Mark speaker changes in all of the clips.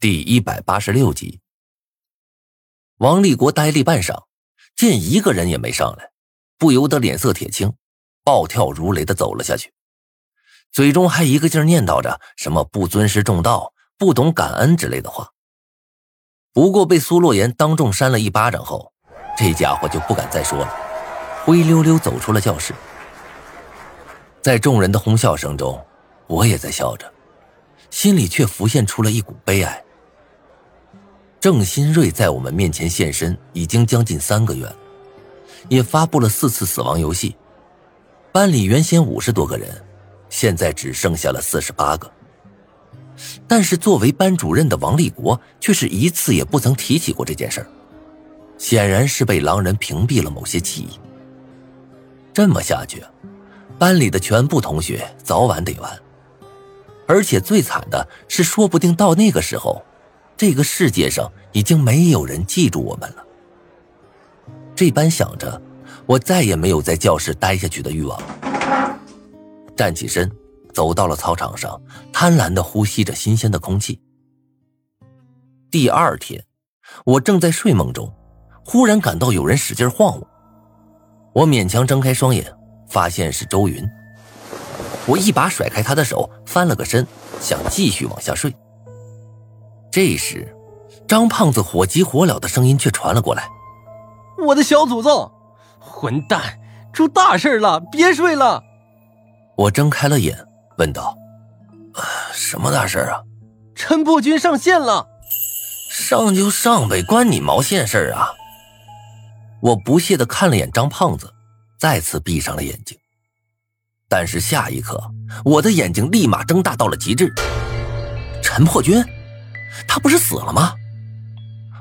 Speaker 1: 第一百八十六集，王立国呆立半晌，见一个人也没上来，不由得脸色铁青，暴跳如雷的走了下去，嘴中还一个劲儿念叨着什么不尊师重道、不懂感恩之类的话。不过被苏洛言当众扇了一巴掌后，这家伙就不敢再说了，灰溜溜走出了教室。在众人的哄笑声中，我也在笑着，心里却浮现出了一股悲哀。郑新瑞在我们面前现身已经将近三个月了，也发布了四次死亡游戏。班里原先五十多个人，现在只剩下了四十八个。但是作为班主任的王立国却是一次也不曾提起过这件事儿，显然是被狼人屏蔽了某些记忆。这么下去，班里的全部同学早晚得完。而且最惨的是，说不定到那个时候。这个世界上已经没有人记住我们了。这般想着，我再也没有在教室待下去的欲望了。站起身，走到了操场上，贪婪的呼吸着新鲜的空气。第二天，我正在睡梦中，忽然感到有人使劲晃我。我勉强睁开双眼，发现是周云。我一把甩开他的手，翻了个身，想继续往下睡。这时，张胖子火急火燎的声音却传了过来：“
Speaker 2: 我的小祖宗，混蛋，出大事了！别睡了！”
Speaker 1: 我睁开了眼，问道：“什么大事啊？”
Speaker 2: 陈破军上线了。
Speaker 1: 上就上呗，关你毛线事啊！我不屑的看了眼张胖子，再次闭上了眼睛。但是下一刻，我的眼睛立马睁大到了极致。陈破军。他不是死了吗？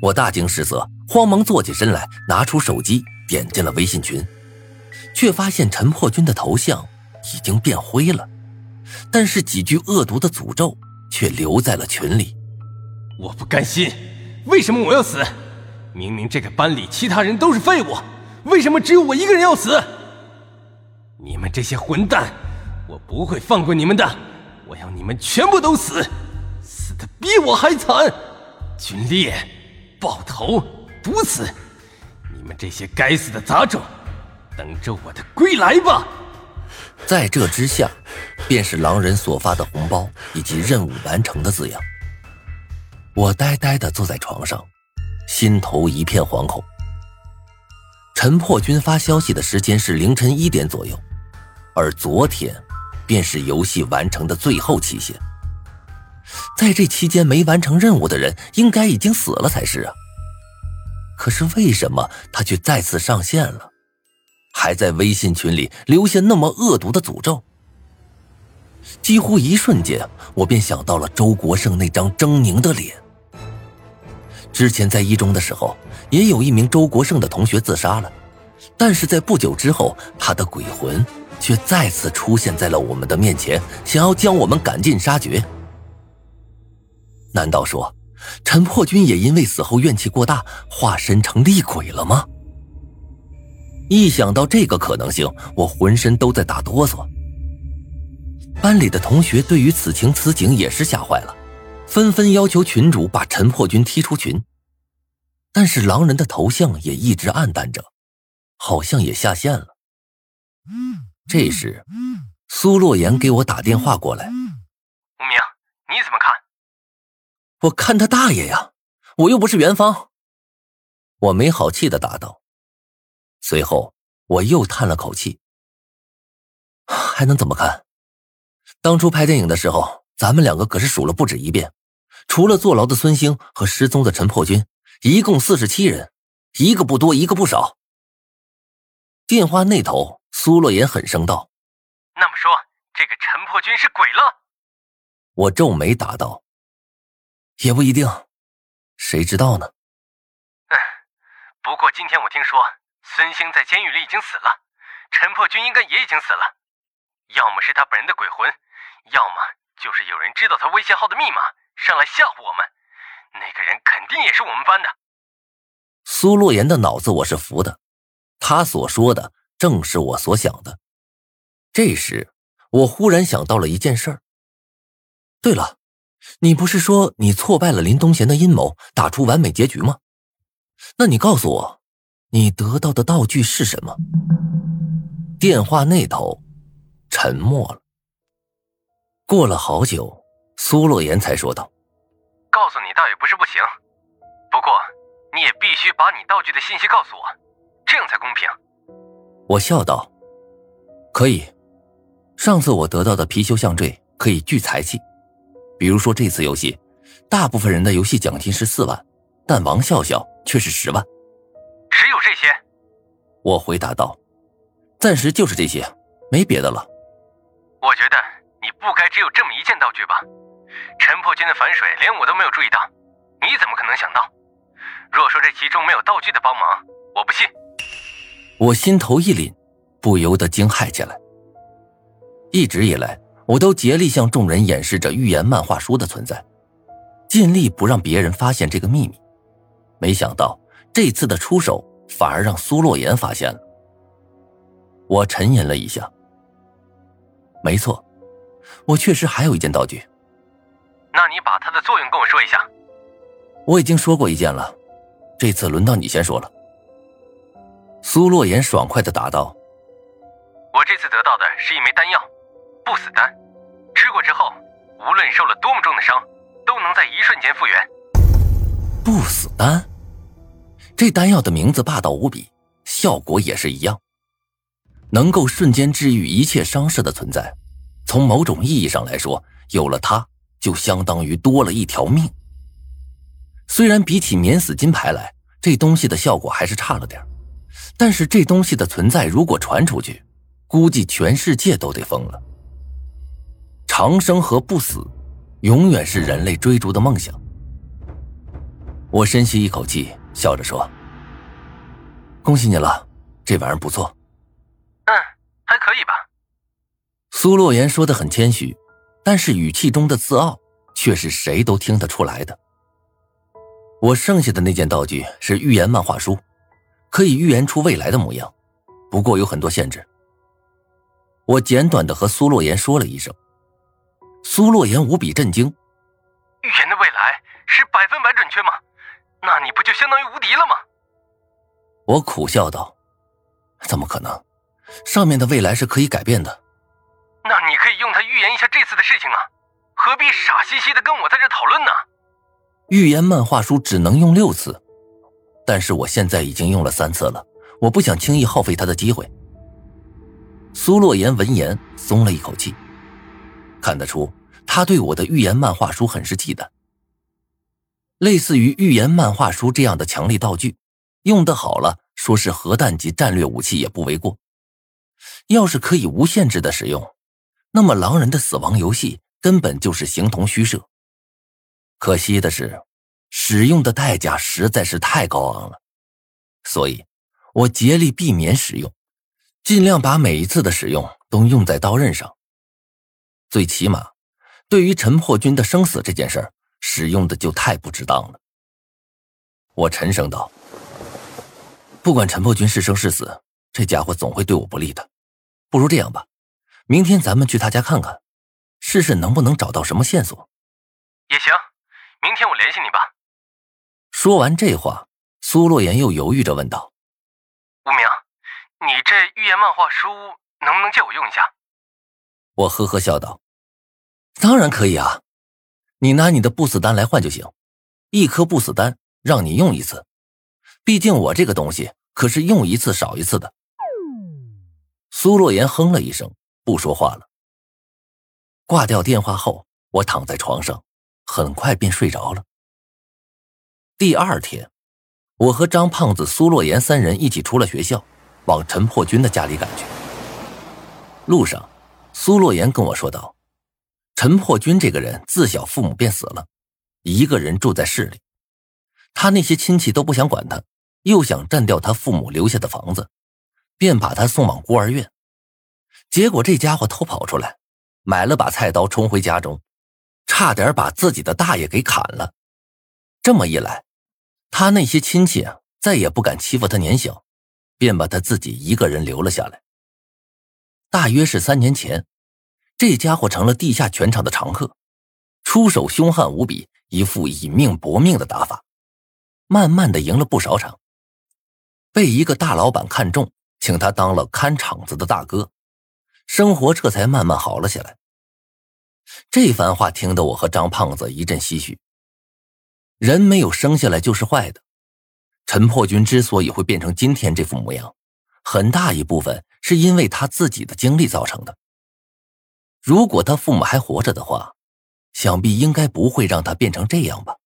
Speaker 1: 我大惊失色，慌忙坐起身来，拿出手机点进了微信群，却发现陈破军的头像已经变灰了，但是几句恶毒的诅咒却留在了群里。
Speaker 2: 我不甘心，为什么我要死？明明这个班里其他人都是废物，为什么只有我一个人要死？你们这些混蛋，我不会放过你们的！我要你们全部都死！他比我还惨，军烈、爆头、毒死，你们这些该死的杂种，等着我的归来吧！
Speaker 1: 在这之下，便是狼人所发的红包以及任务完成的字样。我呆呆的坐在床上，心头一片惶恐。陈破军发消息的时间是凌晨一点左右，而昨天，便是游戏完成的最后期限。在这期间没完成任务的人，应该已经死了才是啊。可是为什么他却再次上线了，还在微信群里留下那么恶毒的诅咒？几乎一瞬间，我便想到了周国胜那张狰狞的脸。之前在一中的时候，也有一名周国胜的同学自杀了，但是在不久之后，他的鬼魂却再次出现在了我们的面前，想要将我们赶尽杀绝。难道说，陈破军也因为死后怨气过大，化身成厉鬼了吗？一想到这个可能性，我浑身都在打哆嗦。班里的同学对于此情此景也是吓坏了，纷纷要求群主把陈破军踢出群。但是狼人的头像也一直暗淡着，好像也下线了。这时，苏洛言给我打电话过来：“无
Speaker 3: 名，你怎么看？”
Speaker 1: 我看他大爷呀！我又不是元芳。我没好气的答道。随后我又叹了口气。还能怎么看？当初拍电影的时候，咱们两个可是数了不止一遍，除了坐牢的孙兴和失踪的陈破军，一共四十七人，一个不多，一个不少。电话那头，苏洛言狠声道：“
Speaker 3: 那么说，这个陈破军是鬼了？”
Speaker 1: 我皱眉答道。也不一定，谁知道呢？
Speaker 3: 嗯，不过今天我听说孙兴在监狱里已经死了，陈破军应该也已经死了，要么是他本人的鬼魂，要么就是有人知道他微信号的密码，上来吓唬我们。那个人肯定也是我们班的。
Speaker 1: 苏洛言的脑子我是服的，他所说的正是我所想的。这时，我忽然想到了一件事儿。对了。你不是说你挫败了林东贤的阴谋，打出完美结局吗？那你告诉我，你得到的道具是什么？电话那头沉默了。过了好久，苏洛言才说道：“
Speaker 3: 告诉你倒也不是不行，不过你也必须把你道具的信息告诉我，这样才公平。”
Speaker 1: 我笑道：“可以。上次我得到的貔貅项坠可以聚财气。”比如说这次游戏，大部分人的游戏奖金是四万，但王笑笑却是十万。
Speaker 3: 只有这些？
Speaker 1: 我回答道：“暂时就是这些，没别的了。”
Speaker 3: 我觉得你不该只有这么一件道具吧？陈破军的反水连我都没有注意到，你怎么可能想到？若说这其中没有道具的帮忙，我不信。
Speaker 1: 我心头一凛，不由得惊骇起来。一直以来。我都竭力向众人掩饰着预言漫画书的存在，尽力不让别人发现这个秘密。没想到这次的出手反而让苏洛言发现了。我沉吟了一下，没错，我确实还有一件道具。
Speaker 3: 那你把它的作用跟我说一下。
Speaker 1: 我已经说过一件了，这次轮到你先说了。苏洛言爽快的答道：“
Speaker 3: 我这次得到的是一枚丹药。”不死丹，吃过之后，无论受了多么重的伤，都能在一瞬间复原。
Speaker 1: 不死丹，这丹药的名字霸道无比，效果也是一样，能够瞬间治愈一切伤势的存在。从某种意义上来说，有了它，就相当于多了一条命。虽然比起免死金牌来，这东西的效果还是差了点但是这东西的存在如果传出去，估计全世界都得疯了。长生和不死，永远是人类追逐的梦想。我深吸一口气，笑着说：“恭喜你了，这玩意儿不错。”“
Speaker 3: 嗯，还可以吧。”
Speaker 1: 苏洛言说的很谦虚，但是语气中的自傲却是谁都听得出来的。我剩下的那件道具是预言漫画书，可以预言出未来的模样，不过有很多限制。我简短的和苏洛言说了一声。苏洛言无比震惊：“
Speaker 3: 预言的未来是百分百准确吗？那你不就相当于无敌了吗？”
Speaker 1: 我苦笑道：“怎么可能？上面的未来是可以改变的。”“
Speaker 3: 那你可以用它预言一下这次的事情啊，何必傻兮兮的跟我在这讨论呢？”
Speaker 1: 预言漫画书只能用六次，但是我现在已经用了三次了，我不想轻易耗费他的机会。苏洛言闻言松了一口气。看得出，他对我的预言漫画书很是忌惮。类似于预言漫画书这样的强力道具，用得好了，说是核弹级战略武器也不为过。要是可以无限制的使用，那么狼人的死亡游戏根本就是形同虚设。可惜的是，使用的代价实在是太高昂了，所以我竭力避免使用，尽量把每一次的使用都用在刀刃上。最起码，对于陈破军的生死这件事儿，使用的就太不值当了。我沉声道：“不管陈破军是生是死，这家伙总会对我不利的。不如这样吧，明天咱们去他家看看，试试能不能找到什么线索。”
Speaker 3: 也行，明天我联系你吧。
Speaker 1: 说完这话，苏洛言又犹豫着问道：“
Speaker 3: 无名，你这预言漫画书能不能借我用一下？”
Speaker 1: 我呵呵笑道：“当然可以啊，你拿你的不死丹来换就行，一颗不死丹让你用一次。毕竟我这个东西可是用一次少一次的。”苏洛言哼了一声，不说话了。挂掉电话后，我躺在床上，很快便睡着了。第二天，我和张胖子、苏洛言三人一起出了学校，往陈破军的家里赶去。路上。苏洛言跟我说道：“陈破军这个人自小父母便死了，一个人住在市里，他那些亲戚都不想管他，又想占掉他父母留下的房子，便把他送往孤儿院。结果这家伙偷跑出来，买了把菜刀冲回家中，差点把自己的大爷给砍了。这么一来，他那些亲戚再也不敢欺负他年小，便把他自己一个人留了下来。”大约是三年前，这家伙成了地下拳场的常客，出手凶悍无比，一副以命搏命的打法，慢慢的赢了不少场，被一个大老板看中，请他当了看场子的大哥，生活这才慢慢好了起来。这番话听得我和张胖子一阵唏嘘。人没有生下来就是坏的，陈破军之所以会变成今天这副模样，很大一部分是因为他自己的经历造成的。如果他父母还活着的话。想必应该不会让他变成这样吧。